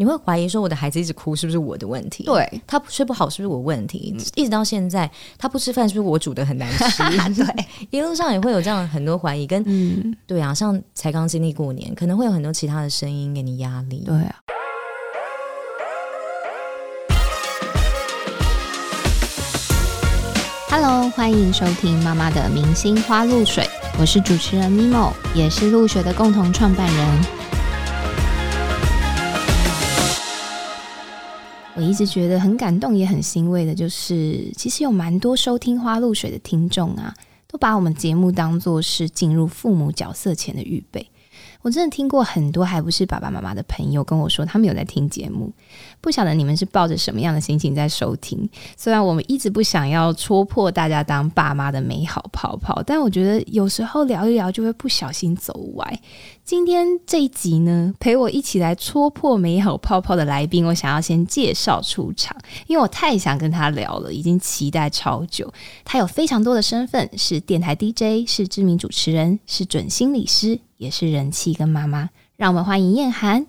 你会怀疑说我的孩子一直哭是不是我的问题？对他睡不好是不是我问题？一直到现在他不吃饭是不是我煮的很难吃？对，一路上也会有这样很多怀疑，跟嗯，对啊，像才刚经历过年，可能会有很多其他的声音给你压力。对啊。Hello，欢迎收听妈妈的明星花露水，我是主持人 Mimo，也是露水的共同创办人。我一直觉得很感动，也很欣慰的，就是其实有蛮多收听花露水的听众啊，都把我们节目当做是进入父母角色前的预备。我真的听过很多还不是爸爸妈妈的朋友跟我说，他们有在听节目，不晓得你们是抱着什么样的心情在收听。虽然我们一直不想要戳破大家当爸妈的美好泡泡，但我觉得有时候聊一聊就会不小心走歪。今天这一集呢，陪我一起来戳破美好泡泡的来宾，我想要先介绍出场，因为我太想跟他聊了，已经期待超久。他有非常多的身份，是电台 DJ，是知名主持人，是准心理师，也是人气跟妈妈。让我们欢迎燕涵。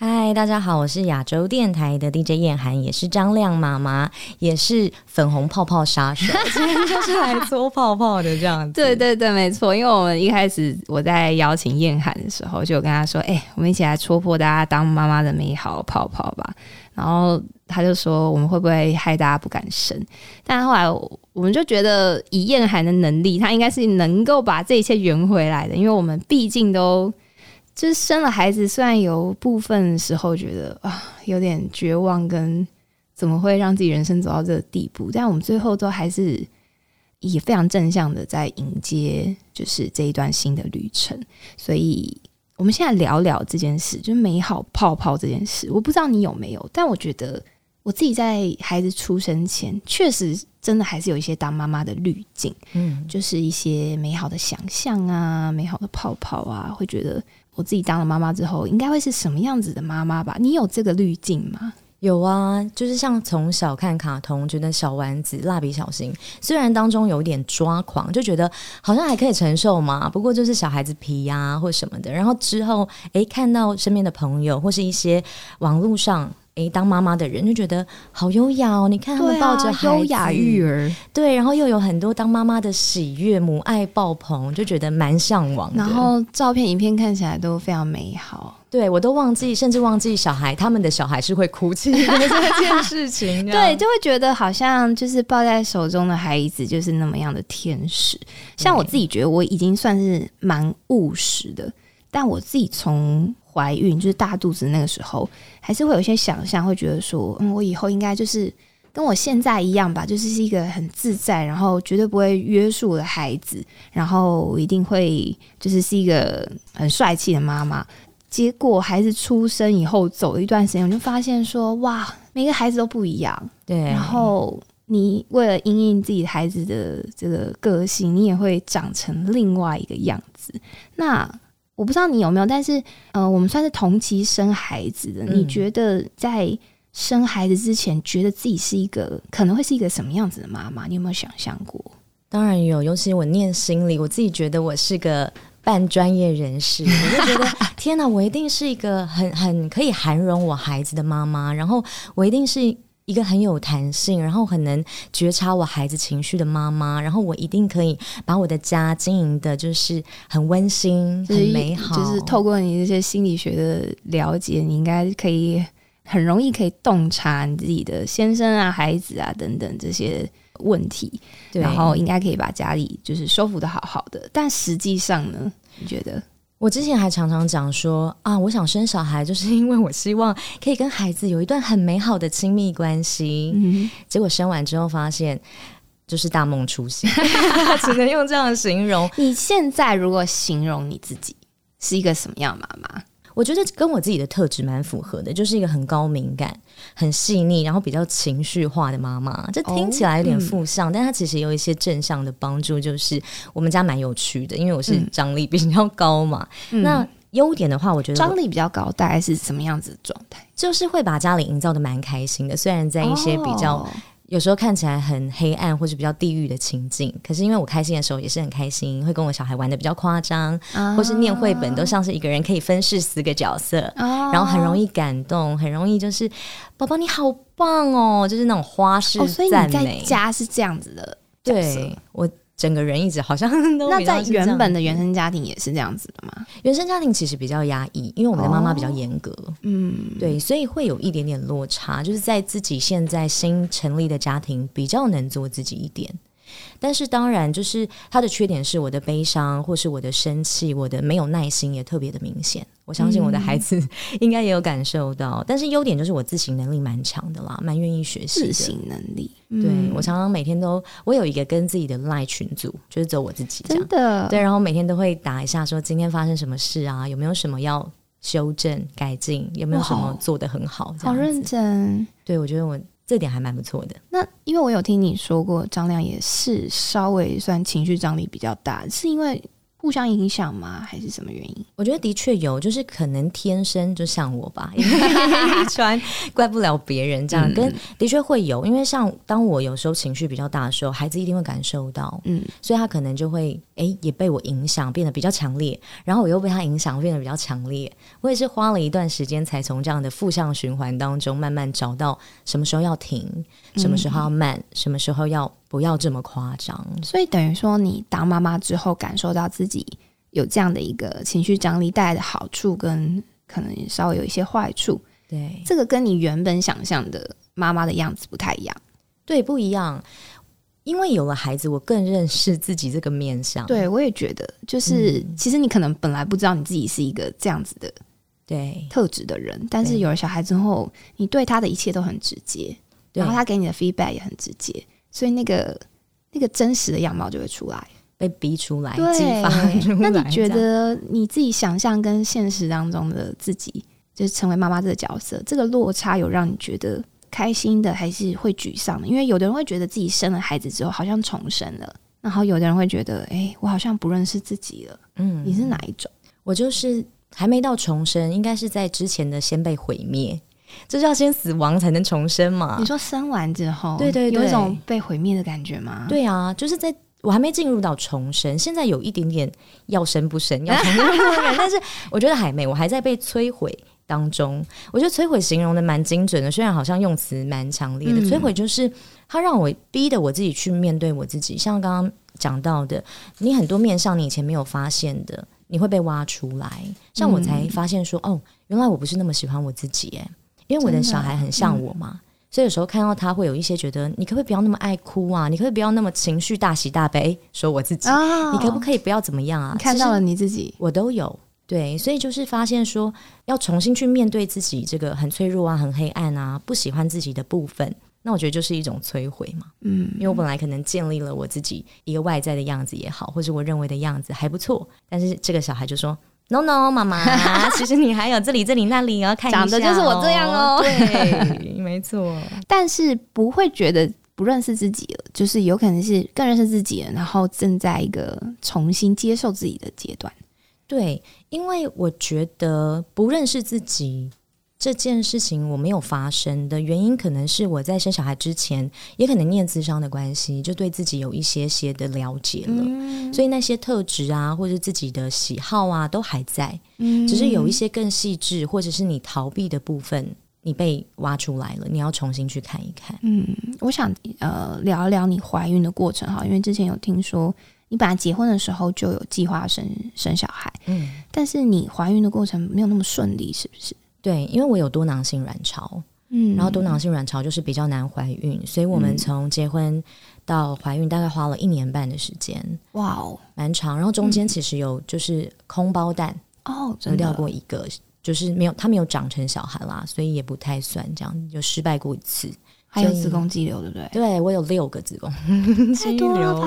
嗨，大家好，我是亚洲电台的 DJ 燕涵，也是张亮妈妈，也是粉红泡泡杀手，今天就是来搓泡泡的这样子。对对对，没错。因为我们一开始我在邀请燕涵的时候，就跟他说：“哎、我们一起来戳破大家当妈妈的美好泡泡吧。”然后他就说：“我们会不会害大家不敢生？”但后来我我们就觉得，以燕涵的能力，他应该是能够把这一切圆回来的，因为我们毕竟都。就是生了孩子，虽然有部分时候觉得啊有点绝望，跟怎么会让自己人生走到这个地步，但我们最后都还是也非常正向的在迎接，就是这一段新的旅程。所以，我们现在聊聊这件事，就是美好泡泡这件事。我不知道你有没有，但我觉得我自己在孩子出生前，确实真的还是有一些当妈妈的滤镜，嗯，就是一些美好的想象啊，美好的泡泡啊，会觉得我自己当了妈妈之后，应该会是什么样子的妈妈吧？你有这个滤镜吗？有啊，就是像从小看卡通，觉得小丸子、蜡笔小新，虽然当中有点抓狂，就觉得好像还可以承受嘛，不过就是小孩子皮呀、或什么的。然后之后，诶，看到身边的朋友或是一些网络上。诶，当妈妈的人就觉得好优雅哦！你看他们抱着优雅育儿，对，然后又有很多当妈妈的喜悦，母爱爆棚，就觉得蛮向往的。然后照片、影片看起来都非常美好。对我都忘记，甚至忘记小孩他们的小孩是会哭泣的 这件事情。对，就会觉得好像就是抱在手中的孩子就是那么样的天使。像我自己觉得我已经算是蛮务实的，但我自己从怀孕就是大肚子那个时候，还是会有一些想象，会觉得说，嗯，我以后应该就是跟我现在一样吧，就是是一个很自在，然后绝对不会约束的孩子，然后一定会就是是一个很帅气的妈妈。结果孩子出生以后，走了一段时间，我就发现说，哇，每个孩子都不一样。对，然后你为了因应自己孩子的这个个性，你也会长成另外一个样子。那我不知道你有没有，但是呃，我们算是同期生孩子的，嗯你觉得在生孩子之前，觉得自己是一个可能会是一个什么样子的妈妈？你有没有想象过？当然有，尤其我念心理，我自己觉得我是个半专业人士，我就觉得天哪，我一定是一个很很可以涵容我孩子的妈妈，然后我一定是一个很有弹性，然后很能觉察我孩子情绪的妈妈，然后我一定可以把我的家经营的就是很温馨、就是很美好，就是透过你这些心理学的了解，你应该可以很容易可以洞察你自己的先生啊、孩子啊等等这些问题。然后应该可以把家里就是收服的好好的。但实际上呢，你觉得？我之前还常常讲说啊，我想生小孩，就是因为我希望可以跟孩子有一段很美好的亲密关系。嗯，结果生完之后发现，就是大梦初醒，只能用这样形容。你现在如果形容你自己是一个什么样的妈妈？我觉得跟我自己的特质蛮符合的，就是一个很高敏感、很细腻，然后比较情绪化的妈妈。这听起来有点负向，但它其实有一些正向的帮助。就是我们家蛮有趣的，因为我是嗯张力比较高嘛。那优点的话，我觉得张力比较高，大概是什么样子的状态？就是会把家里营造的蛮开心的，虽然在一些比较哦有时候看起来很黑暗或是比较地狱的情境，可是因为我开心的时候也是很开心，会跟我小孩玩的比较夸张，或是念绘本都像是一个人可以分饰四个角色，然后很容易感动，很容易就是宝宝你好棒哦，就是那种花式赞美。家是这样子的，对我。整个人一直好像都那在原本的原生家庭也是这样子的吗？原生家庭其实比较压抑，因为我们的妈妈比较严格，嗯，对，所以会有一点点落差，就是在自己现在新成立的家庭比较能做自己一点。但是当然，就是他的缺点是我的悲伤，或是我的生气，我的没有耐心也特别的明显。我相信我的孩子 应该也有感受到。但是优点就是我自省能力蛮强的啦，蛮愿意学习。自省能力，对我常常每天都，我有一个跟自己的赖群组，就是走我自己，真的对，然后每天都会打一下，说今天发生什么事啊，有没有什么要修正改进，有没有什么做的很好，好认真。对我觉得我。这点还蛮不错的。那因为我有听你说过，张亮也是稍微算情绪张力比较大，是因为。互相影响吗？还是什么原因？我觉得的确有，就是可能天生就像我吧，遗传 怪不了别人。这样跟的确会有，因为像当我有时候情绪比较大的时候，孩子一定会感受到，嗯，所以他可能就会哎也被我影响，变得比较强烈。然后我又被他影响，变得比较强烈。我也是花了一段时间，才从这样的负向循环当中慢慢找到什么时候要停，什么时候要慢，什么时候要。不要这么夸张，所以等于说，你当妈妈之后，感受到自己有这样的一个情绪张力带来的好处，跟可能稍微有一些坏处。对，这个跟你原本想象的妈妈的样子不太一样。对，不一样。因为有了孩子，我更认识自己这个面相。对，我也觉得，就是其实你可能本来不知道你自己是一个这样子的对特质的人，但是有了小孩之后，你对他的一切都很直接，然后他给你的 feedback 也很直接。所以那个那个真实的样貌就会出来，被逼出来，激发出来。那你觉得你自己想象跟现实当中的自己，就是成为妈妈这个角色，这个落差有让你觉得开心的，还是会沮丧的？因为有的人会觉得自己生了孩子之后好像重生了，然后有的人会觉得，哎，我好像不认识自己了。嗯，你是哪一种？我就是还没到重生，应该是在之前的先被毁灭。就是要先死亡才能重生嘛？你说生完之后，对对，有一种被毁灭的感觉吗？对啊，就是在我还没进入到重生，现在有一点点要生不生，要重生不生，但是我觉得还没，我还在被摧毁当中。我觉得摧毁形容的蛮精准的，虽然好像用词蛮强烈的。摧毁就是它让我逼的我自己去面对我自己，像刚刚讲到的，你很多面向你以前没有发现的，你会被挖出来。像我才发现说，哦，原来我不是那么喜欢我自己，哎。因为我的小孩很像我嘛，所以有时候看到他会有一些觉得，你可不可以不要那么爱哭啊？你可不可以不要那么情绪大喜大悲？说我自己，你可不可以不要怎么样啊？看到了你自己，我都有对，所以就是发现说，要重新去面对自己这个很脆弱啊、很黑暗啊、不喜欢自己的部分，那我觉得就是一种摧毁嘛。嗯，因为我本来可能建立了我自己一个外在的样子也好，或者我认为的样子还不错，但是这个小孩就说。No No，妈妈，其实你还有这里、这里、那里哦看一下。长得就是我这样哦，对，没错。但是不会觉得不认识自己了，就是有可能是更认识自己了，然后正在一个重新接受自己的阶段。对，因为我觉得不认识自己。这件事情我没有发生的原因，可能是我在生小孩之前，也可能念智商的关系，就对自己有一些些的了解了，所以那些特质啊，或者自己的喜好啊，都还在，只是有一些更细致，或者是你逃避的部分，你被挖出来了，你要重新去看一看。嗯，我想呃聊一聊你怀孕的过程哈，因为之前有听说你本来结婚的时候就有计划生生小孩，嗯，但是你怀孕的过程没有那么顺利，是不是？对，因为我有多囊性卵巢，嗯，然后多囊性卵巢就是比较难怀孕，所以我们从结婚到怀孕大概花了一年半的时间，哇哦，蛮长。然后中间其实有就是空包蛋哦，有掉过一个，就是没有，它没有长成小孩啦，所以也不太算这样，就失败过一次。还有子宫肌瘤，对不对？对我有六个子宫肌瘤，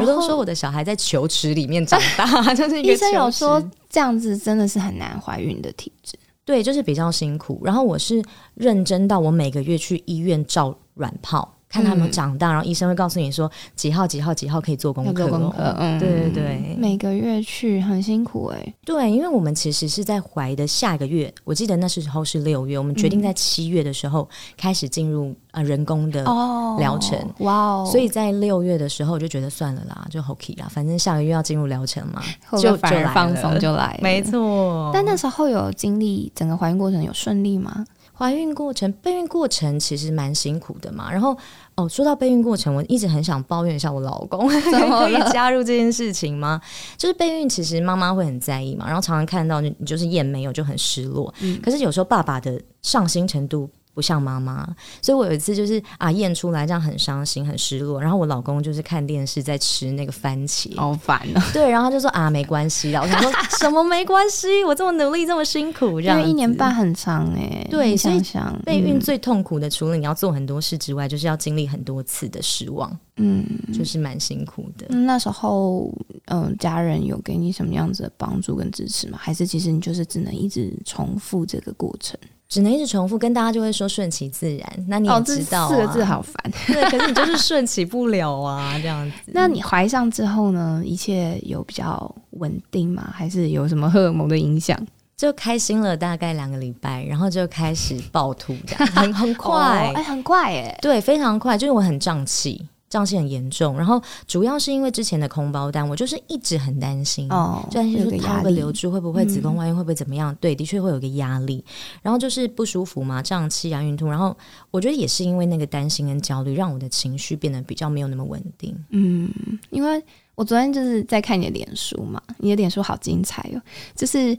我都说我的小孩在球池里面长大，就是医生有说这样子真的是很难怀孕的体质。对，就是比较辛苦。然后我是认真到我每个月去医院照软泡，看他们长大，然后医生会告诉你说几号几号几号可以做功课、功课，嗯，对对对。每个月去很辛苦哎、对，因为我们其实是在怀的下一个月，我记得那时候是六月，我们决定在七月的时候开始进入呃人工的哦疗程。哇哦，所以在六月的时候，我就觉得算了啦，就 OK 啦，反正下个月要进入疗程嘛，就反而放松就来了，没错。但那时候有经历整个怀孕过程有顺利吗？怀孕过程、备孕过程其实蛮辛苦的嘛。然后哦，说到备孕过程，我一直很想抱怨一下我老公，么可以加入这件事情吗？就是备孕，其实妈妈会很在意嘛，然后常常看到你你就是验没有就很失落。嗯可是有时候爸爸的上心程度。不像妈妈，所以我有一次就是啊验出来这样很伤心很失落，然后我老公就是看电视在吃那个番茄，好烦啊，对，然后他就说啊没关系啦，我想说什么没关系，我这么努力这么辛苦，这样因为一年半很长哎、你对所以想想备孕嗯最痛苦的，除了你要做很多事之外，就是要经历很多次的失望，嗯。就是蛮辛苦的。嗯那时候，嗯、家人有给你什么样子的帮助跟支持吗？还是其实你就是只能一直重复这个过程？只能一直重复，跟大家就会说顺其自然。那你也知道、啊四个字好烦。对，可是你就是顺其不了啊，这样子。那你怀上之后呢？一切有比较稳定吗？还是有什么荷尔蒙的影响？就开心了大概两个礼拜，然后就开始暴吐，这样很 很快，哦哎、很快哎、对，非常快，就是我很胀气。胀气很严重，然后主要是因为之前的空包蛋，我就是一直很担心，哦，就担心有说它会流出，会不会子宫外孕，会不会怎么样？对，的确会有一个压力，然后就是不舒服嘛，胀气啊、孕吐，然后我觉得也是因为那个担心跟焦虑，让我的情绪变得比较没有那么稳定。嗯，因为我昨天就是在看你的脸书嘛，你的脸书好精彩哦，就是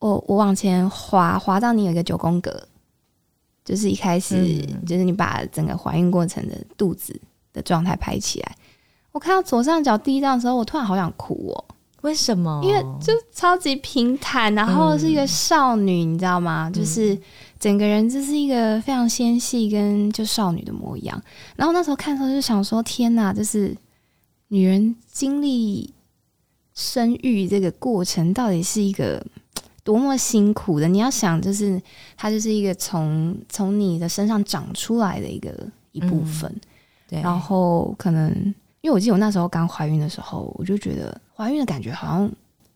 我我往前滑滑到你有一个九宫格，就是一开始、嗯就是你把整个怀孕过程的肚子的状态拍起来，我看到左上角第一张的时候，我突然好想哭哦，为什么？因为就超级平坦，然后是一个少女，你知道吗？就是整个人就是一个非常纤细跟就少女的模样。然后那时候看的时候就想说，天哪，就是女人经历生育这个过程到底是一个。多么辛苦的！你要想，就是它就是一个从从你的身上长出来的一个一部分，对，然后可能因为我记得我那时候刚怀孕的时候，我就觉得怀孕的感觉好像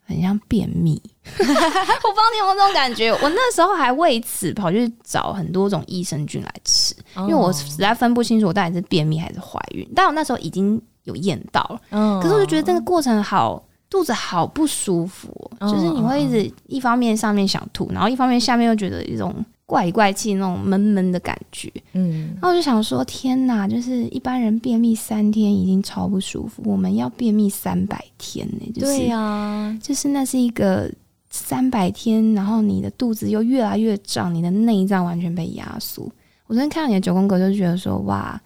很像便秘，我不知道你有没有这种感觉。我那时候还为此跑去找很多种益生菌来吃，因为我实在分不清楚我到底是便秘还是怀孕。但我那时候已经有验到了，嗯可是我就觉得这个过程好。肚子好不舒服就是你会一直一方面上面想吐，然后一方面下面又觉得一种怪里怪气那种闷闷的感觉。嗯然后我就想说，天哪！就是一般人便秘三天已经超不舒服，我们要便秘三百天呢、就是、对呀、就是那是一个三百天，然后你的肚子又越来越胀，你的内脏完全被压缩。我昨天看到你的九宫格，就觉得说，哇，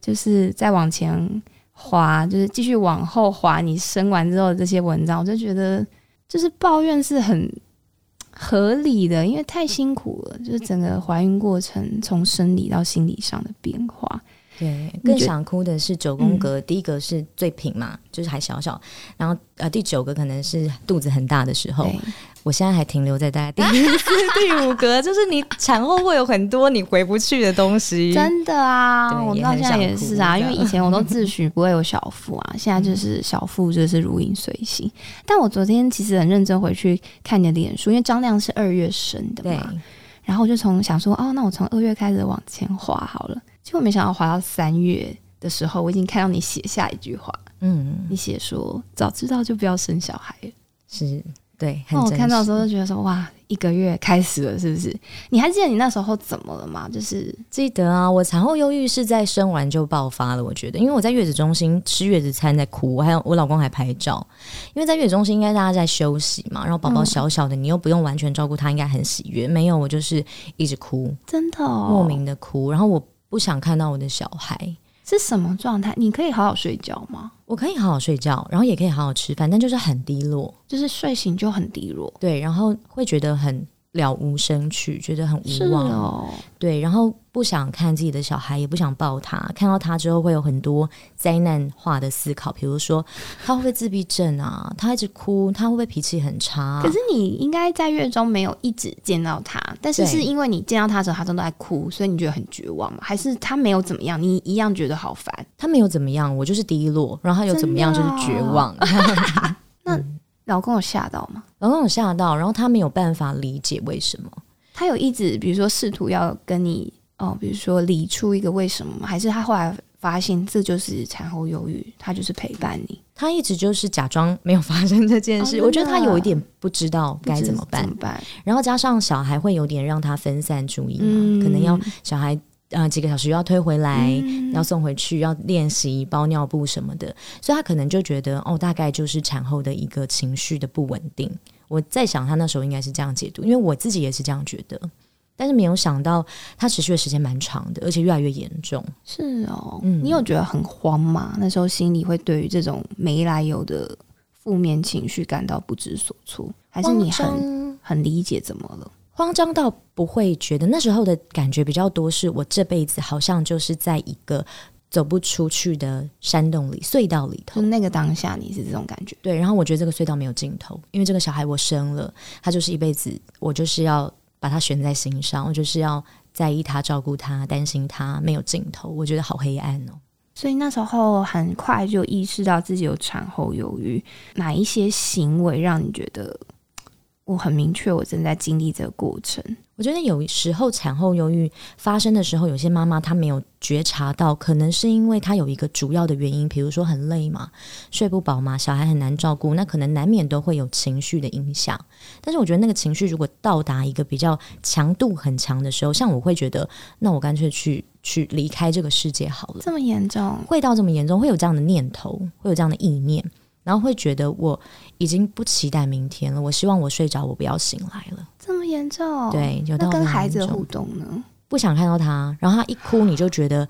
就是再往前滑，就是继续往后滑，你生完之后的这些文章，我就觉得就是抱怨是很合理的，因为太辛苦了，就是整个怀孕过程从生理到心理上的变化。对，更想哭的是九宫格，第一个是最平嘛，就是还小小，然后呃第九个可能是肚子很大的时候，对，我现在还停留在大概第四、第五格，就是你产后会有很多你回不去的东西。真的啊，我到现在也是啊，因为以前我都自诩不会有小腹啊，现在就是小腹就是如影随形。但我昨天其实很认真回去看你的脸书，因为张亮是二月生的，嘛，然后我就从想说，哦，那我从二月开始往前滑好了，结果没想到滑到三月的时候，我已经看到你写下一句话，嗯，你写说早知道就不要生小孩了。是，对，很那我看到的时候就觉得说，哇，一个月开始了，是不是？你还记得你那时候怎么了吗？就是记得啊，我产后忧郁是在生完就爆发了。我觉得，因为我在月子中心吃月子餐在哭，我还有我老公还拍照。因为在月子中心应该大家在休息嘛，然后宝宝嗯小小的，你又不用完全照顾他，应该很喜悦。没有，我就是一直哭，真的、哦、莫名的哭，然后我不想看到我的小孩。是什么状态？你可以好好睡觉吗？我可以好好睡觉，然后也可以好好吃饭，但就是很低落，就是睡醒就很低落，对，然后会觉得很了无生趣，觉得很无望。哦，对，然后不想看自己的小孩，也不想抱他。看到他之后，会有很多灾难化的思考，比如说他会不会自闭症啊？他一直哭，他会不会脾气很差啊、可是你应该在月中没有一直见到他，但是是因为你见到他的时候，他正在哭，所以你觉得很绝望吗？还是他没有怎么样，你一样觉得好烦？他没有怎么样，我就是低落，然后他有怎么样就是绝望。老公有吓到吗？老公有吓到，然后他没有办法理解为什么。他有一直比如说试图要跟你哦，比如说理出一个为什么吗？还是他后来发现这就是产后忧郁，他就是陪伴你，他一直就是假装没有发生这件事，哦我觉得他有一点不知道该怎么办怎，么办？然后加上小孩会有点让他分散注意嘛，嗯可能要小孩呃几个小时又要推回来，嗯要送回去，要练习包尿布什么的，所以他可能就觉得哦，大概就是产后的一个情绪的不稳定。我在想，他那时候应该是这样解读，因为我自己也是这样觉得，但是没有想到他持续的时间蛮长的，而且越来越严重。是哦，嗯你有觉得很慌吗？那时候心里会对于这种没来由的负面情绪感到不知所措，还是你很很理解怎么了？慌张到不会觉得那时候的感觉比较多，是我这辈子好像就是在一个走不出去的山洞里、隧道里头就。那个当下，你是这种感觉？对，然后我觉得这个隧道没有尽头，因为这个小孩我生了，他就是一辈子，我就是要把他悬在心上，我就是要在意他、照顾他、担心他，没有尽头，我觉得好黑暗哦。所以那时候很快就意识到自己有产后忧郁，哪一些行为让你觉得我很明确，我正在经历这个过程？我觉得有时候产后忧郁发生的时候，有些妈妈她没有觉察到，可能是因为她有一个主要的原因，比如说很累嘛，睡不饱嘛，小孩很难照顾，那可能难免都会有情绪的影响。但是我觉得那个情绪如果到达一个比较强度很强的时候，像我会觉得，那我干脆去去离开这个世界好了。这么严重？会到这么严重，会有这样的念头，会有这样的意念，然后会觉得我已经不期待明天了，我希望我睡着，我不要醒来了。这么严重？，对，有到那跟孩子互动呢？不想看到他，然后他一哭，你就觉得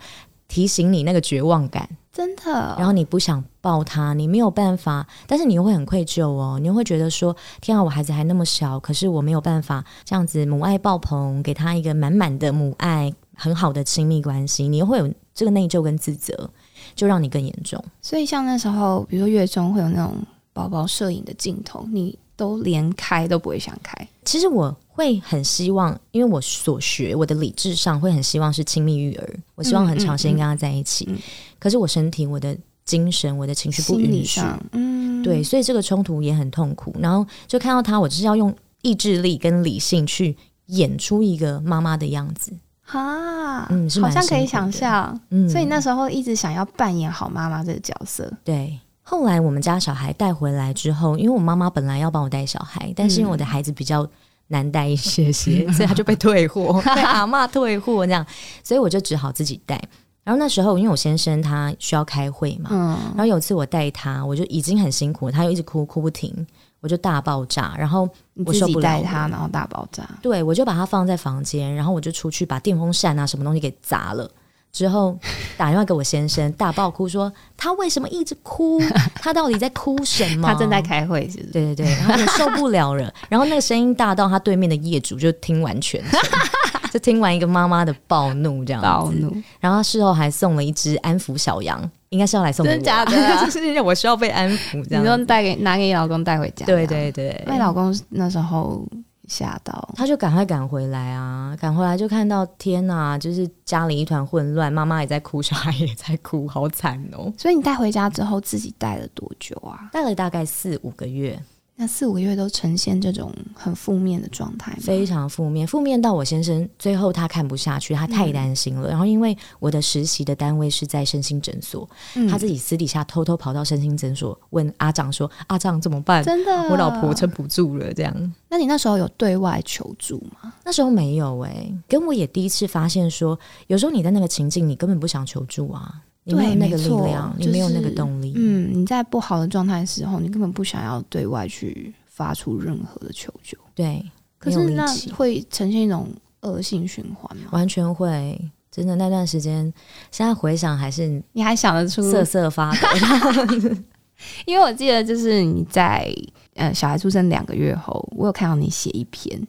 提醒你那个绝望感，真的？然后你不想抱他，你没有办法，但是你又会很愧疚哦，你又会觉得说，天啊，我孩子还那么小，可是我没有办法这样子母爱爆棚，给他一个满满的母爱，很好的亲密关系，你又会有这个内疚跟自责，就让你更严重。所以像那时候，比如说月中会有那种宝宝摄影的镜头，你都连开都不会想开。其实我会很希望，因为我所学，我的理智上会很希望是亲密育儿，我希望很长时间跟他在一起。嗯嗯嗯可是我身体、我的精神、我的情绪不允许，嗯，对，所以这个冲突也很痛苦。然后就看到他，我就是要用意志力跟理性去演出一个妈妈的样子。哈，嗯是好像可以想象。嗯，所以那时候一直想要扮演好妈妈这个角色，对。后来我们家小孩带回来之后，因为我妈妈本来要帮我带小孩，但是因为我的孩子比较难带一些些，所以他就被退货，被阿妈退货这样，所以我就只好自己带。然后那时候因为我先生他需要开会嘛，嗯，然后有一次我带他，我就已经很辛苦，他又一直哭哭不停，我就大爆炸，然后我受不带他，然后大爆炸，对，我就把它放在房间，然后我就出去把电风扇啊什么东西给砸了。之后打电话给我先生，大爆哭说他为什么一直哭？他到底在哭什么？他正在开会，是不是？对对对，然后我受不了了，然后那个声音大到他对面的业主就听完全程，就听完一个妈妈的暴怒这样子，暴怒，然后他事后还送了一只安抚小羊，应该是要来送给我，真的假的 就是我需要被安抚这样。你就带给拿给你老公带回家，对对对，被你老公那时候吓到，他就赶快赶回来啊，赶回来就看到天哪，就是家里一团混乱，妈妈也在哭，小孩也在哭，好惨哦。所以你带回家之后自己带了多久啊？带了大概四五个月，那四五个月都呈现这种很负面的状态？非常负面，负面到我先生最后他看不下去，他太担心了。然后因为我的实习的单位是在身心诊所，嗯他自己私底下偷偷跑到身心诊所问阿长说：“阿长怎么办？真的，我老婆撑不住了。”这样那你那时候有对外求助吗？那时候没有哎、跟我也第一次发现说，有时候你在那个情境，你根本不想求助啊，你没有对那个力量，你没有那个是动力。嗯，你在不好的状态的时候，你根本不想要对外去发出任何的求救，对，可是那会呈现一种恶性循环吗？完全会。真的那段时间，现在回想还是你还想得出？瑟瑟发抖。因为我记得就是你在呃小孩出生两个月后，我有看到你写一篇，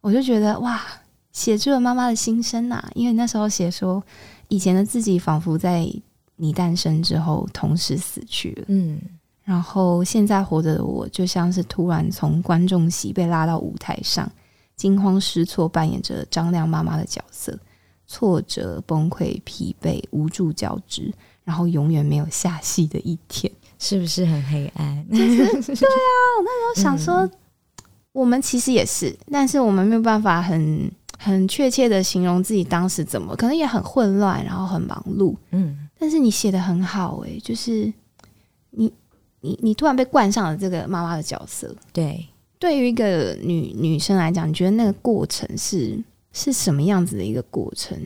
我就觉得哇，写出了妈妈的心声呐、因为那时候写说，以前的自己仿佛在你诞生之后同时死去了，嗯，然后现在活着的我，就像是突然从观众席被拉到舞台上，惊慌失措扮演着张亮妈妈的角色，挫折、崩溃、疲惫、无助交织，然后永远没有下戏的一天。是不是很黑暗？对啊我那时候想说，我们其实也是，但是我们没有办法很很确切的形容自己当时怎么，可能也很混乱，然后很忙碌。嗯，但是你写的很好、诶，就是你你你突然被冠上了这个妈妈的角色。对，对于一个女女生来讲，你觉得那个过程是是什么样子的一个过程？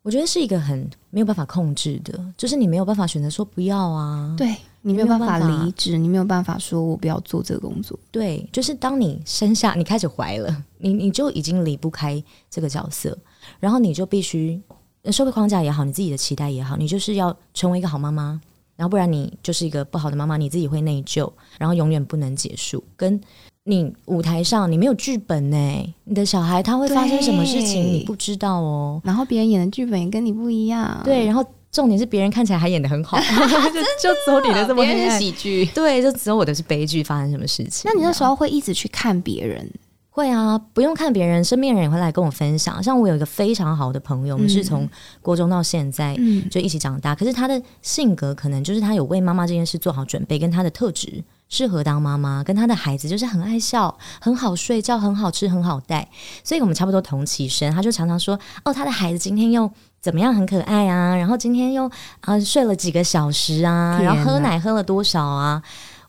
我觉得是一个很没有办法控制的，就是你没有办法选择说不要啊。对你没有办法离职，你没有办法说我不要做这个工作。对，就是当你生下，你开始怀了，你你就已经离不开这个角色，然后你就必须呃社会框架也好，你自己的期待也好，你就是要成为一个好妈妈，然后不然你就是一个不好的妈妈，你自己会内疚，然后永远不能结束。跟你舞台上你没有剧本呢，你的小孩他会发生什么事情你不知道哦。然后别人演的剧本也跟你不一样，对，然后重点是别人看起来还演的很好 就就只有你的这么别人是黑暗。喜剧。对，就只有我的是悲剧，发生什么事情？那你那时候会一直去看别人，会啊，不用看别人，身边人也会来跟我分享。像我有一个非常好的朋友，我们是从国中到现在嗯，就一起长大，可是他的性格可能就是他有为妈妈这件事做好准备，跟他的特质适合当妈妈，跟他的孩子就是很爱笑、很好睡觉、很好吃、很好带，所以我们差不多同期生。他就常常说：“哦，他的孩子今天又怎么样，很可爱啊，然后今天又啊、睡了几个小时啊，然后喝奶喝了多少啊。”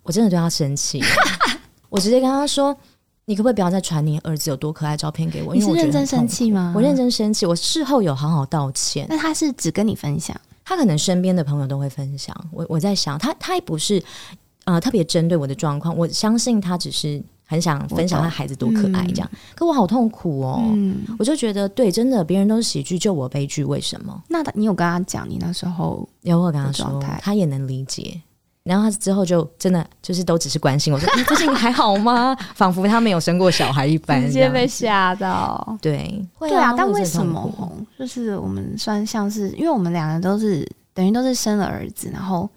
我真的对他生气，我直接跟他说：“你可不可以不要再传你儿子有多可爱照片给我？”你因为我觉是认真生气吗？我认。真生气，我事后有好好道歉。那他是只跟你分享，他可能身边的朋友都会分享。我我在想，他他也不是呃特别针对我的状况，我相信他只是很想分享他孩子多可爱这样。可我好痛苦哦，嗯，我就觉得对，真的别人都是喜剧，就我悲剧，为什么？那你有跟他讲你那时候然后我跟他说他也能理解。然后他之后就真的就是都只是关心我说：“你最近还好吗？” 仿佛他没有生过小孩一般，直接被吓到。对，会对啊，但会为什么？就是我们算像是，因为我们两个都是等于都是生了儿子，然后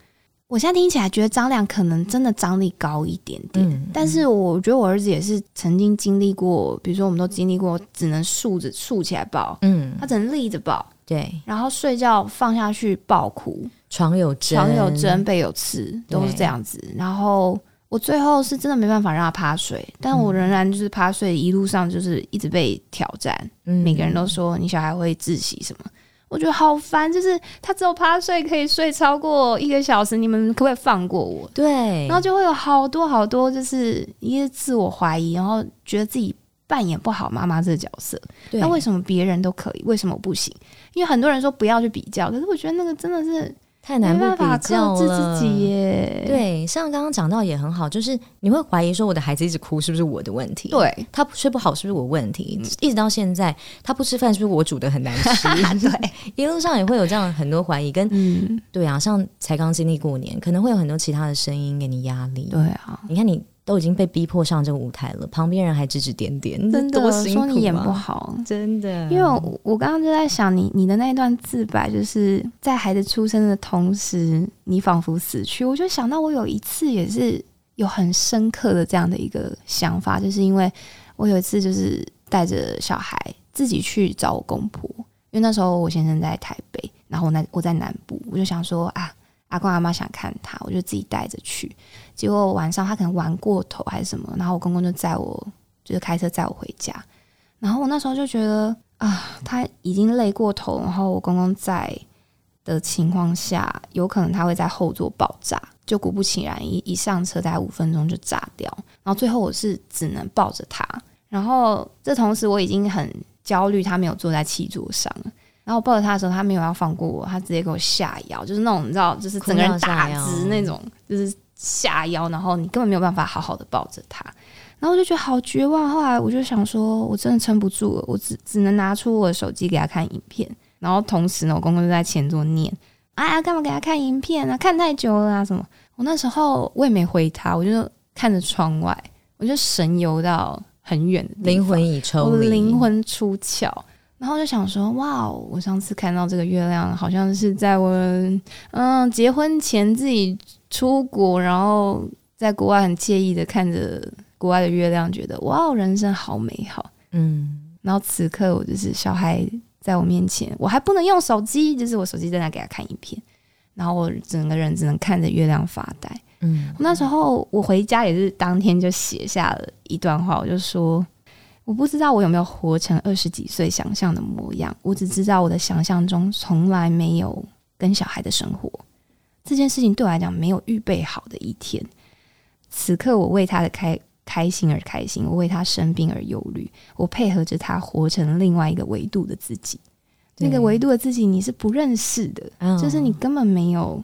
我现在听起来觉得张亮可能真的张力高一点点，嗯但是我觉得我儿子也是曾经经历过，比如说我们都经历过，只能竖着竖起来抱，嗯，他只能立着抱，对，然后睡觉放下去抱哭，床有针，床有针，背有刺，都是这样子。然后我最后是真的没办法让他趴睡，但我仍然就是趴睡，一路上就是一直被挑战。嗯每个人都说你小孩会窒息什么，我觉得好烦。就是他只有趴睡可以睡超过一个小时，你们可不可以放过我？对，然后就会有好多好多，就是一些自我怀疑，然后觉得自己扮演不好妈妈这个角色。对那为什么别人都可以，为什么我不行？因为很多人说不要去比较，可是我觉得那个真的是没太难不比较了自己耶。对，像刚刚讲到也很好，就是你会怀疑说我的孩子一直哭是不是我的问题？，对他睡不好是不是我问题？一直到现在他不吃饭是不是我煮的很难吃？对，一路上也会有这样很多怀疑，跟嗯，对啊，像才刚经历过年，可能会有很多其他的声音给你压力。对啊，你看你都已经被逼迫上这个舞台了，旁边人还指指点点，真的 多辛苦、啊、说你演不好。真的，因为我我刚刚就在想你你的那一段自白，就是在孩子出生的同时，你仿佛死去。我就想到我有一次也是有很深刻的这样的一个想法，就是因为我有一次就是带着小孩自己去找我公婆，因为那时候我先生在台北，然后我在我在南部，我就想说啊，阿公阿妈想看他，我就自己带着去。结果晚上他可能玩过头还是什么，然后我公公就载我，就是开车载我回家。然后我那时候就觉得啊，他已经累过头，然后我公公在的情况下，有可能他会在后座爆炸。就果不其然，一一上车大概五分钟就炸掉。然后最后我是只能抱着他，然后这同时我已经很焦虑，他没有坐在气座上了。然后我抱着他的时候，他没有要放过我，他直接给我下腰，就是那种你知道，就是整个人打直那种，就是下腰，然后你根本没有办法好好的抱着他。然后我就觉得好绝望。后来我就想说，我真的撑不住了，我只只能拿出我的手机给他看影片。然后同时呢，我公公就在前座念：“哎呀，干嘛给他看影片啊？看太久了啊，什么？”我那时候我也没回他，我就看着窗外，我就神游到很远的地方灵魂已抽离，灵魂出窍。然后就想说，哇，我上次看到这个月亮，好像是在我嗯结婚前自己出国，然后在国外很惬意的看着国外的月亮，觉得哇，人生好美好。嗯，然后此刻我就是小孩在我面前，我还不能用手机，就是我手机在那给他看影片，然后我整个人只能看着月亮发呆。嗯，那时候我回家也是当天就写下了一段话，我就说我不知道我有没有活成二十几岁想象的模样，我只知道我的想象中从来没有跟小孩的生活这件事情对我来讲没有预备好的一天。此刻我为他的开开心而开心，我为他生病而忧虑，我配合着他活成另外一个维度的自己。那个维度的自己你是不认识的，嗯就是你根本没有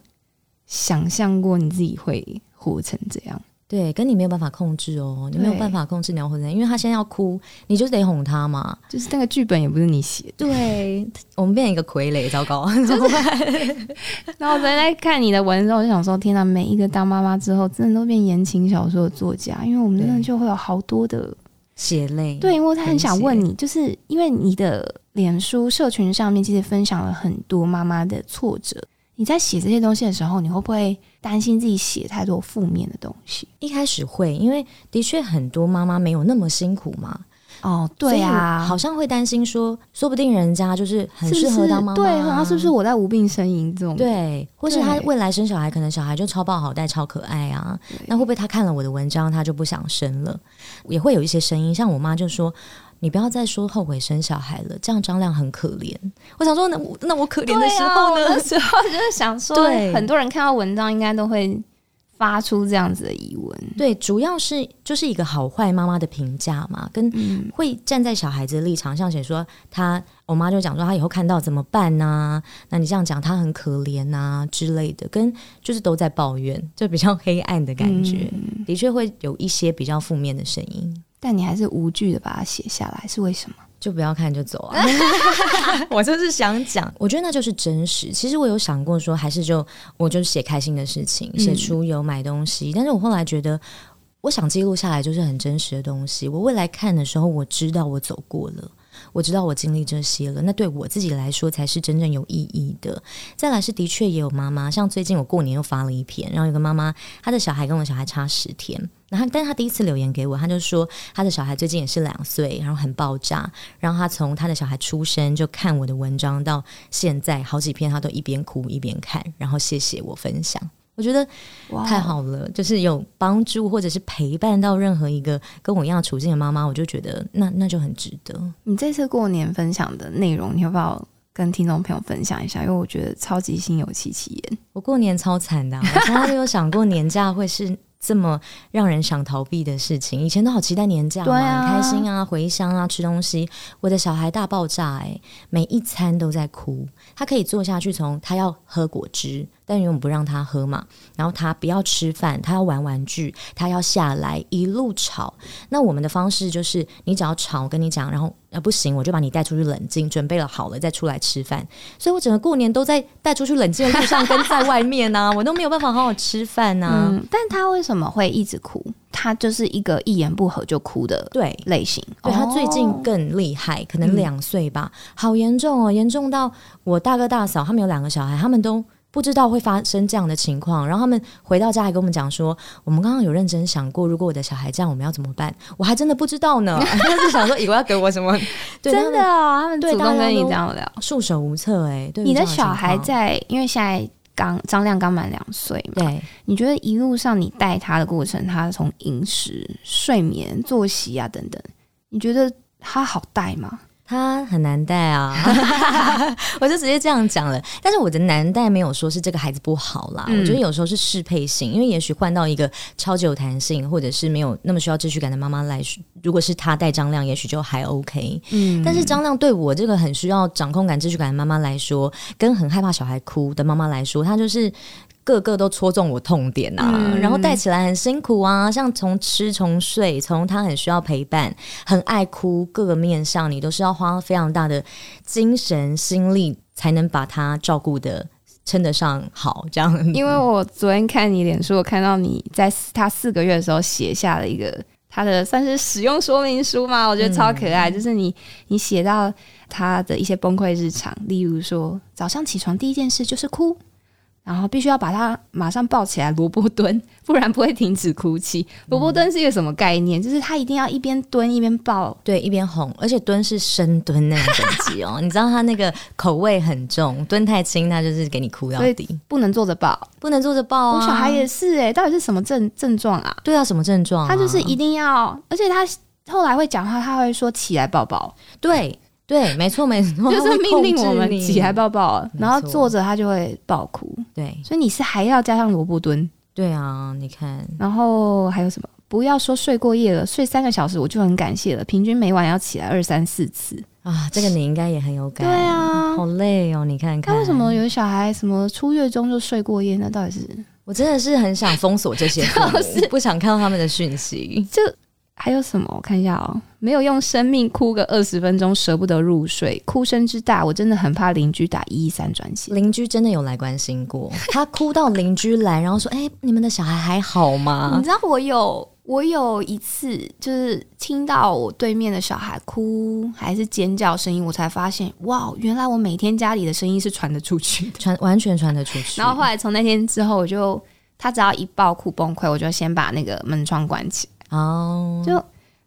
想象过你自己会活成这样。对，跟你没有办法控制哦，你没有办法控制你要或者，因为他现在要哭，你就得哄他嘛。就是那个剧本也不是你写的。对，我们变成一个傀儡，糟糕。然后我在在看你的文的时候，我就想说：天哪！每一个当妈妈之后，真的都变言情小说的作家，因为我们真的就会有好多的血泪，对。因为他很想问你，就是因为你的脸书社群上面其实分享了很多妈妈的挫折，你在写这些东西的时候，你会不会担心自己写太多负面的东西？一开始会，因为的确很多妈妈没有那么辛苦嘛。哦，对啊，好像会担心说，说不定人家就是很适合当妈妈、对，然后是不是我在无病呻吟这种？对，或是他未来生小孩，可能小孩就超爆好带、超可爱啊。那会不会他看了我的文章，他就不想生了？也会有一些声音，像我妈就说：“你不要再说后悔生小孩了，这样张亮很可怜。”我想说，那我那我可怜的时候呢？啊那时候就是想说，对 很多人看到文章应该都会发出这样子的疑问。对，主要是就是一个好坏妈妈的评价嘛，跟嗯，会站在小孩子的立场，上写说他，我妈就讲说他以后看到怎么办呐、那你这样讲他很可怜呐、之类的，跟就是都在抱怨，就比较黑暗的感觉，嗯的确会有一些比较负面的声音。但你还是无惧的把它写下来，是为什么？就不要看就走啊！我就是想讲，我觉得那就是真实。其实我有想过说，还是就我就写开心的事情，嗯写出游买东西。但是我后来觉得，我想记录下来就是很真实的东西。我未来看的时候，我知道我走过了。我知道我经历这些了，那对我自己来说才是真正有意义的。再来是的确也有妈妈，像最近我过年又发了一篇，然后有个妈妈，她的小孩跟我小孩差十天，然后但是她第一次留言给我，她就说她的小孩最近也是两岁，然后很爆炸，然后她从她的小孩出生就看我的文章到现在好几篇，她都一边哭一边看，然后谢谢我分享。我觉得太！好了，就是有帮助或者是陪伴到任何一个跟我一样处境的妈妈，我就觉得那那就很值得。你这次过年分享的内容，你要不要跟听众朋友分享一下？因为我觉得超级心有戚戚焉。我过年超惨的啊、我从来没有想过年假会是这么让人想逃避的事情。以前都好期待年假嘛，对啊很开心啊，回乡啊，吃东西。我的小孩大爆炸、欸，每一餐都在哭。他可以坐下去，从他要喝果汁，但我们不让他喝嘛。然后他不要吃饭，他要玩玩具，他要下来一路吵。那我们的方式就是，你只要吵，我跟你讲，然后呃不行，我就把你带出去冷静，准备了好了再出来吃饭。所以我整个过年都在带出去冷静的路上，跟在外面呢、我都没有办法好好吃饭呐、嗯，但他为什么会一直哭？他就是一个一言不合就哭的对。类型。对他最近哦更厉害，可能嗯两岁吧，好严重哦，严重到我大哥大嫂他们有两个小孩，他们都不知道会发生这样的情况，然后他们回到家还跟我们讲说，我们刚刚有认真想过，如果我的小孩这样，我们要怎么办？我还真的不知道呢，就是想说以为要给我什么，对 真的哦，他们对主动跟你这样聊。束手无策哎、对你的小孩在，因为现在刚张亮刚满两岁嘛，对。你觉得一路上你带他的过程，他从饮食、睡眠、作息啊等等，你觉得他好带吗？他很难带啊，我就直接这样讲了。但是我的难带没有说是这个孩子不好啦，嗯我觉得有时候是适配性，因为也许换到一个超级有弹性，或者是没有那么需要秩序感的妈妈来说，如果是他带张亮，也许就还 OK。嗯但是张亮对我这个很需要掌控感、秩序感的妈妈来说，跟很害怕小孩哭的妈妈来说，他就是。个个都戳中我痛点啊，嗯然后带起来很辛苦啊，像从吃从睡，从他很需要陪伴，很爱哭，各个面上你都是要花非常大的精神心力才能把他照顾的称得上好，这样。因为我昨天看你脸书，我看到你在他四个月的时候写下了一个他的算是使用说明书嘛，我觉得超可爱。就是你你写到他的一些崩溃日常，例如说早上起床第一件事就是哭。然后必须要把他马上抱起来萝卜蹲，不然不会停止哭泣。萝卜蹲是一个什么概念？就是他一定要一边蹲一边抱，对，一边哄，而且蹲是深蹲那种等级哦。你知道他那个口味很重，蹲太轻，他就是给你哭到底，不能坐着抱，不能坐着抱。我小孩也是哎，到底是什么症症状啊？对啊，什么症状？他就是一定要，而且他后来会讲话，他会说起来抱抱，对。对，没错，没错，就是命令我们起来抱抱，然后坐着他就会爆哭。对，所以你是还要加上萝卜蹲。对啊，你看，然后还有什么？不要说睡过夜了，睡三个小时我就很感谢了。平均每晚要起来二三四次啊，这个你应该也很有感。对啊，好累哦，你看看。那为什么有小孩什么出月中就睡过夜那？到底是？我真的是很想封锁这些，不想看到他们的讯息。就。还有什么？我看一下哦，没有用生命哭个二十分钟，舍不得入睡，哭声之大，我真的很怕邻居打一一三专线。邻居真的有来关心过，他哭到邻居来，然后说：“哎，你们的小孩还好吗？” 你知道我有我有一次就是听到我对面的小孩哭还是尖叫声音，我才发现哇，原来我每天家里的声音是传得出去，传 完全传得出去。然后后来从那天之后，我就他只要一爆哭崩溃，我就先把那个门窗关起。哦，就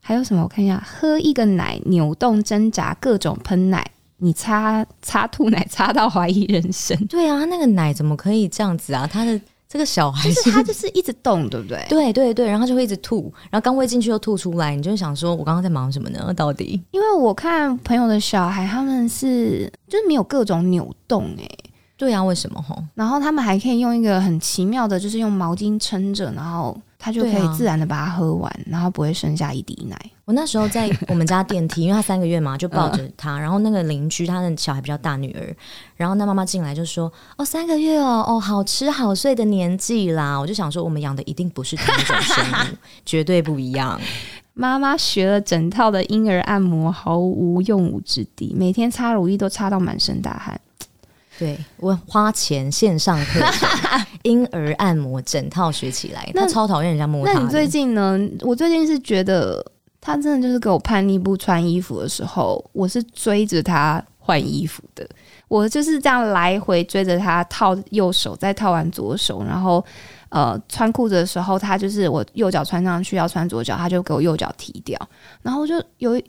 还有什么？我看一下，喝一个奶，扭动挣扎，各种喷奶，你擦擦吐奶，擦到怀疑人生。对啊，那个奶怎么可以这样子啊？他的这个小孩是 他就是一直动，对不对？对对对，然后就会一直吐，然后刚喂进去又吐出来，你就想说，我刚刚在忙什么呢？到底？因为我看朋友的小孩，他们是就是没有各种扭动，哎，对啊，为什么？吼，然后他们还可以用一个很奇妙的，就是用毛巾撑着，然后。他就可以自然的把它喝完，然后不会剩下一滴奶。我那时候在我们家电梯，因为他三个月嘛，就抱着他，然后那个邻居他的小孩比较大女儿，然后那妈妈进来就说：“哦，三个月哦，哦，好吃好睡的年纪啦。”我就想说，我们养的一定不是同一种生物，绝对不一样。妈妈学了整套的婴儿按摩，毫无用武之地，每天擦乳液都擦到满身大汗。对我花钱线上课程 婴儿按摩整套学起来，他超讨厌人家摸他。那你最近呢？我最近是觉得他真的就是给我叛逆不穿衣服的时候，我是追着他换衣服的。我就是这样来回追着他套右手，再套完左手，然后呃穿裤子的时候，他就是我右脚穿上去要穿左脚，他就给我右脚踢掉，然后就有。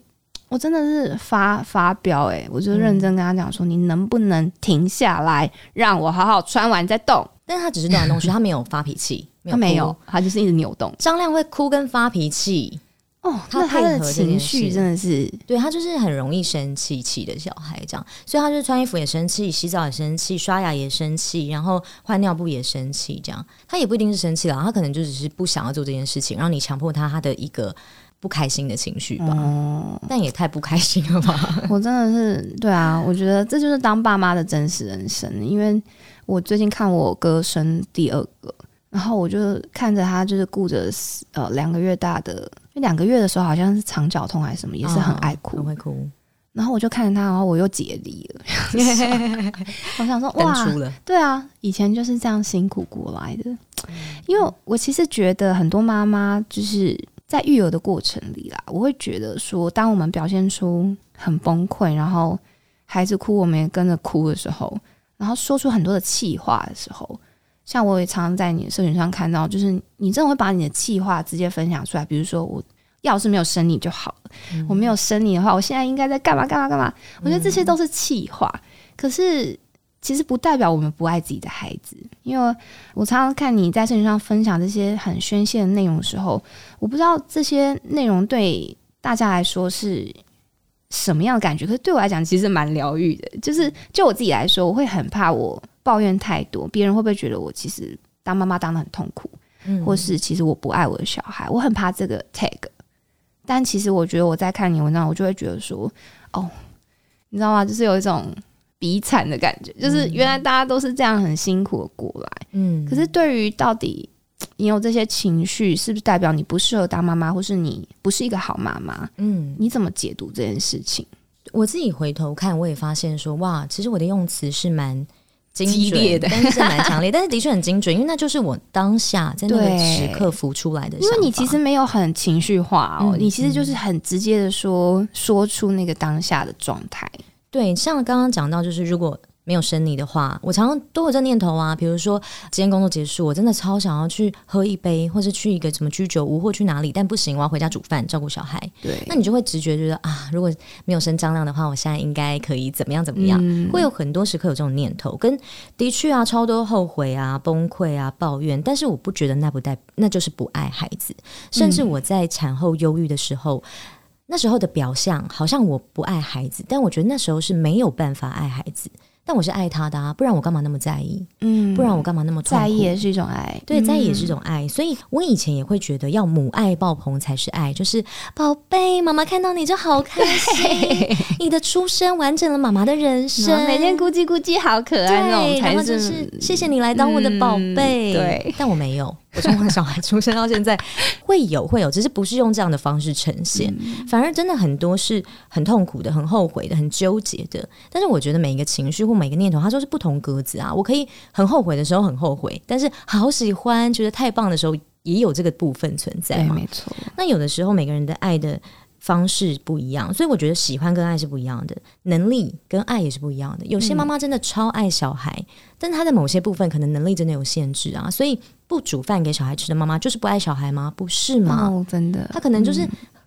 我真的是发发飙哎！我就认真跟他讲说，你能不能停下来，让我好好穿完再动？但是他只是动来动去，他没有发脾气，他没有，他就是一直扭动。张亮会哭跟发脾气哦，他他的情绪真的是，对他就是很容易生气气的小孩这样，所以他就穿衣服也生气，洗澡也生气，刷牙也生气，然后换尿布也生气，这样他也不一定是生气了，他可能就只是不想要做这件事情，然后你强迫他，他的一个。不开心的情绪吧，但也太不开心了吧！我真的是对啊，我觉得这就是当爸妈的真实人生。因为我最近看我哥生第二个，然后我就看着他，就是顾着呃两个月大的，两个月的时候好像是肠绞痛还是什么，也是很爱哭，很会哭。然后我就看着他，然后我又解离了。我想说，哇，对啊，以前就是这样辛苦过来的。因为我其实觉得很多妈妈就是。在育儿的过程里啦，我会觉得说，当我们表现出很崩溃，然后孩子哭，我们也跟着哭的时候，然后说出很多的气话的时候，像我也常常在你的社群上看到，就是你真的会把你的气话直接分享出来。比如说，我要是没有生你就好了，我没有生你的话，我现在应该在干嘛干嘛干嘛？我觉得这些都是气话，可是。其实不代表我们不爱自己的孩子，因为我常常看你在社群上分享这些很宣泄的内容的时候，我不知道这些内容对大家来说是什么样的感觉，可是对我来讲其实蛮疗愈的。就是就我自己来说，我会很怕我抱怨太多，别人会不会觉得我其实当妈妈当的很痛苦，或是其实我不爱我的小孩，我很怕这个 tag。但其实我觉得我在看你文章，我就会觉得说，哦，你知道吗？就是有一种。比惨的感觉，就是原来大家都是这样很辛苦的过来，嗯。可是对于到底你有这些情绪，是不是代表你不适合当妈妈，或是你不是一个好妈妈？嗯，你怎么解读这件事情？我自己回头看，我也发现说，哇，其实我的用词是蛮精激烈的但是蛮强烈，但是的确很精准，因为那就是我当下在那个对时刻浮出来的。因为你其实没有很情绪化哦，嗯你其实就是很直接的说说出那个当下的状态。对，像刚刚讲到，就是如果没有生你的话，我常常都有这念头啊。比如说今天工作结束，我真的超想要去喝一杯，或是去一个什么居酒屋或去哪里，但不行，我要回家煮饭照顾小孩。对，那你就会直觉觉得啊，如果没有生张亮的话，我现在应该可以怎么样怎么样。嗯会有很多时刻有这种念头，跟的确啊，超多后悔啊、崩溃啊、抱怨，但是我不觉得那不代那就是不爱孩子，甚至我在产后忧郁的时候。那时候的表象好像我不爱孩子，但我觉得那时候是没有办法爱孩子，但我是爱他的啊，不然我干嘛那么在意？嗯不然我干嘛那么在意也是一种爱，对，在意也是一嗯种爱，所以我以前也会觉得要母爱爆棚才是爱，就是宝贝，妈妈看到你就好开心，你的出生完整了妈妈的人生，每天咕叽咕叽好可爱那种对，然才后就是是谢谢你来当我的宝贝，嗯对，但我没有，我从我小孩出生到现在会有会有，只是不是用这样的方式呈现，嗯反而真的很多是很痛苦的、很后悔的、很纠结的。但是我觉得每一个情绪或每个念头，它都是不同格子啊。我可以很后悔的时候很后悔，但是好喜欢、觉得太棒的时候，也有这个部分存在。没错，那有的时候每个人的爱的方式不一样，所以我觉得喜欢跟爱是不一样的，能力跟爱也是不一样的。有些妈妈真的超爱小孩，但她的某些部分可能能力真的有限制啊，所以不煮饭给小孩吃的妈妈就是不爱小孩吗？不是吗？哦，真的，她可能就是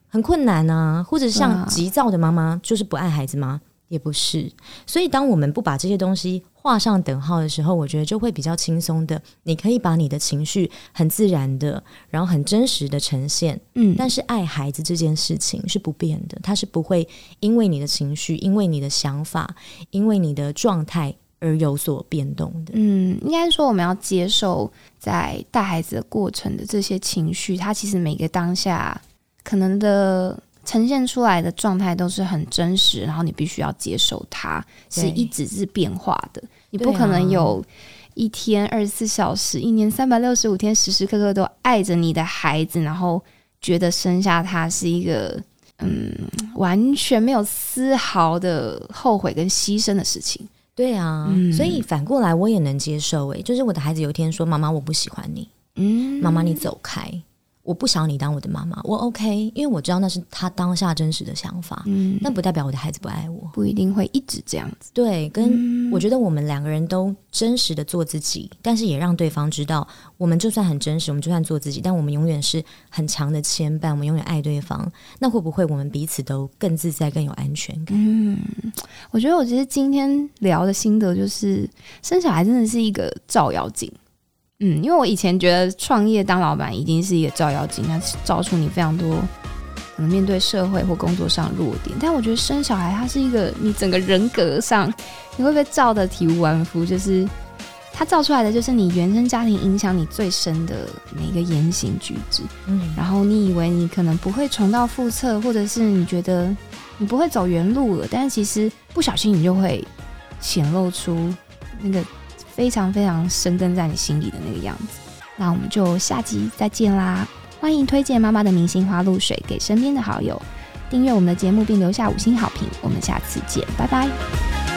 很困难啊，或者像急躁的妈妈就是不爱孩子吗？也不是，所以当我们不把这些东西画上等号的时候，我觉得就会比较轻松的。你可以把你的情绪很自然的，然后很真实的呈现，嗯，但是爱孩子这件事情是不变的，它是不会因为你的情绪、因为你的想法、因为你的状态而有所变动的。嗯，应该说我们要接受在带孩子的过程的这些情绪，它其实每个当下可能的呈现出来的状态都是很真实，然后你必须要接受它是一直是变化的，你不可能啊。有。一天二十四小时，一年三百六十五天，时时刻刻都爱着你的孩子，然后觉得生下他是一个嗯完全没有丝毫的后悔跟牺牲的事情。对啊，嗯。所以反过来我也能接受、诶，就是我的孩子有一天说：“妈妈，我不喜欢你，嗯，妈妈你走开，我不想你当我的妈妈。”我 OK，因为我知道那是他当下真实的想法，嗯，但不代表我的孩子不爱我。不一定会一直这样子。对，跟嗯我觉得我们两个人都真实的做自己，但是也让对方知道，我们就算很真实，我们就算做自己，但我们永远是很强的牵绊，我们永远爱对方。那会不会我们彼此都更自在、更有安全感？嗯，我觉得我其实今天聊的心得就是，生小孩真的是一个照妖镜。嗯，因为我以前觉得创业当老板一定是一个照妖镜，它照出你非常多可能面对社会或工作上的弱点。但我觉得生小孩，它是一个你整个人格上，你会被照的体无完肤，就是它照出来的就是你原生家庭影响你最深的每一个言行举止。嗯，然后你以为你可能不会重蹈覆辙，或者是你觉得你不会走原路了，但是其实不小心你就会显露出那个非常非常深根在你心里的那个样子。那我们就下集再见啦！欢迎推荐妈妈的明星花露水给身边的好友，订阅我们的节目并留下五星好评。我们下次见，拜拜。